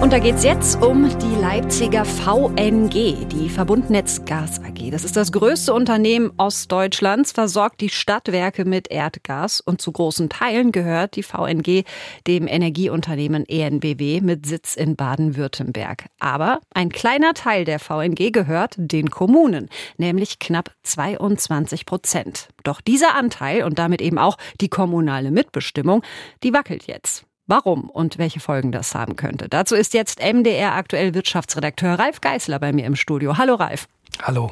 Und da geht es jetzt um die Leipziger VNG, die Verbundnetz Gas AG. Das ist das größte Unternehmen Ostdeutschlands, versorgt die Stadtwerke mit Erdgas und zu großen Teilen gehört die VNG dem Energieunternehmen ENBW mit Sitz in Baden-Württemberg. Aber ein kleiner Teil der VNG gehört den Kommunen, nämlich knapp 22 Prozent. Doch dieser Anteil und damit eben auch die kommunale Mitbestimmung, die wackelt jetzt. Warum und welche Folgen das haben könnte. Dazu ist jetzt MDR aktuell Wirtschaftsredakteur Ralf Geißler bei mir im Studio. Hallo Ralf. Hallo.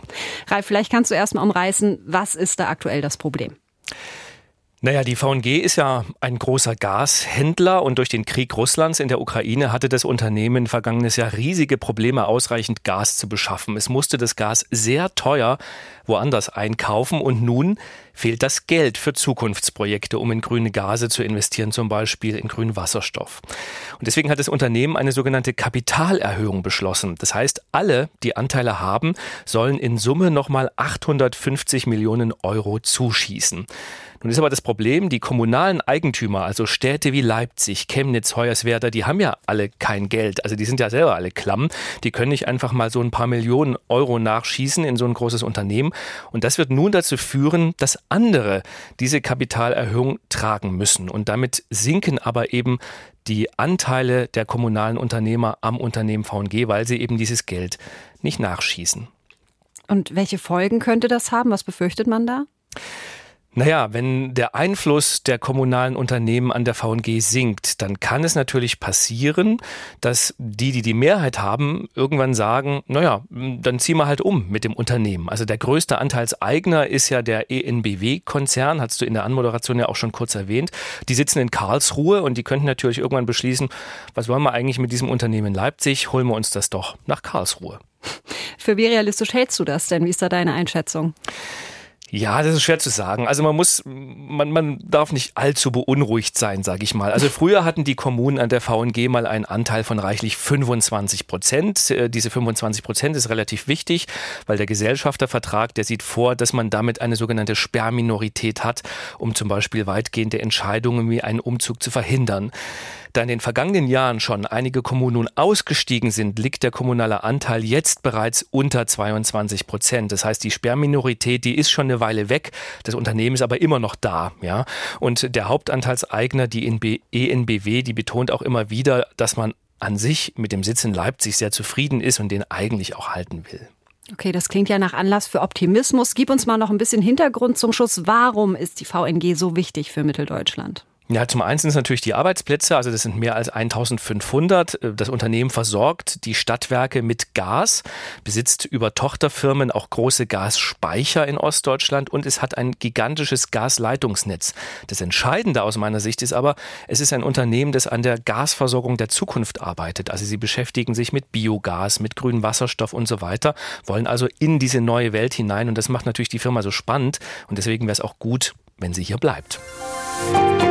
Ralf, vielleicht kannst du erstmal umreißen, was ist da aktuell das Problem? Naja, die VNG ist ja ein großer Gashändler und durch den Krieg Russlands in der Ukraine hatte das Unternehmen vergangenes Jahr riesige Probleme, ausreichend Gas zu beschaffen. Es musste das Gas sehr teuer woanders einkaufen und nun fehlt das Geld für Zukunftsprojekte, um in grüne Gase zu investieren, zum Beispiel in grünen Wasserstoff. Und deswegen hat das Unternehmen eine sogenannte Kapitalerhöhung beschlossen. Das heißt, alle, die Anteile haben, sollen in Summe nochmal 850 Millionen Euro zuschießen. Nun ist aber das Problem, die kommunalen Eigentümer, also Städte wie Leipzig, Chemnitz, Hoyerswerda, die haben ja alle kein Geld. Also die sind ja selber alle klamm. Die können nicht einfach mal so ein paar Millionen Euro nachschießen in so ein großes Unternehmen. Und das wird nun dazu führen, dass andere diese Kapitalerhöhung tragen müssen. Und damit sinken aber eben die Anteile der kommunalen Unternehmer am Unternehmen VNG, weil sie eben dieses Geld nicht nachschießen. Und welche Folgen könnte das haben? Was befürchtet man da? Naja, wenn der Einfluss der kommunalen Unternehmen an der VNG sinkt, dann kann es natürlich passieren, dass die, die die Mehrheit haben, irgendwann sagen, naja, dann ziehen wir halt um mit dem Unternehmen. Also der größte Anteilseigner ist ja der ENBW-Konzern, hast du in der Anmoderation ja auch schon kurz erwähnt. Die sitzen in Karlsruhe und die könnten natürlich irgendwann beschließen, was wollen wir eigentlich mit diesem Unternehmen in Leipzig? Holen wir uns das doch nach Karlsruhe. Für wie realistisch hältst du das denn? Wie ist da deine Einschätzung? Ja, das ist schwer zu sagen. Also man muss, man, man darf nicht allzu beunruhigt sein, sage ich mal. Also früher hatten die Kommunen an der VNG mal einen Anteil von reichlich 25 Prozent. Äh, diese 25 Prozent ist relativ wichtig, weil der Gesellschaftervertrag, der sieht vor, dass man damit eine sogenannte Sperrminorität hat, um zum Beispiel weitgehende Entscheidungen wie einen Umzug zu verhindern. Da in den vergangenen Jahren schon einige Kommunen nun ausgestiegen sind, liegt der kommunale Anteil jetzt bereits unter 22 Prozent. Das heißt, die Sperrminorität, die ist schon eine Weile weg. Das Unternehmen ist aber immer noch da, ja. Und der Hauptanteilseigner, die ENBW, die betont auch immer wieder, dass man an sich mit dem Sitz in Leipzig sehr zufrieden ist und den eigentlich auch halten will. Okay, das klingt ja nach Anlass für Optimismus. Gib uns mal noch ein bisschen Hintergrund zum Schluss. Warum ist die VNG so wichtig für Mitteldeutschland? Ja, zum einen sind es natürlich die Arbeitsplätze, also das sind mehr als 1500. Das Unternehmen versorgt die Stadtwerke mit Gas, besitzt über Tochterfirmen auch große Gasspeicher in Ostdeutschland und es hat ein gigantisches Gasleitungsnetz. Das Entscheidende aus meiner Sicht ist aber, es ist ein Unternehmen, das an der Gasversorgung der Zukunft arbeitet. Also sie beschäftigen sich mit Biogas, mit grünem Wasserstoff und so weiter, wollen also in diese neue Welt hinein und das macht natürlich die Firma so spannend und deswegen wäre es auch gut, wenn sie hier bleibt. Musik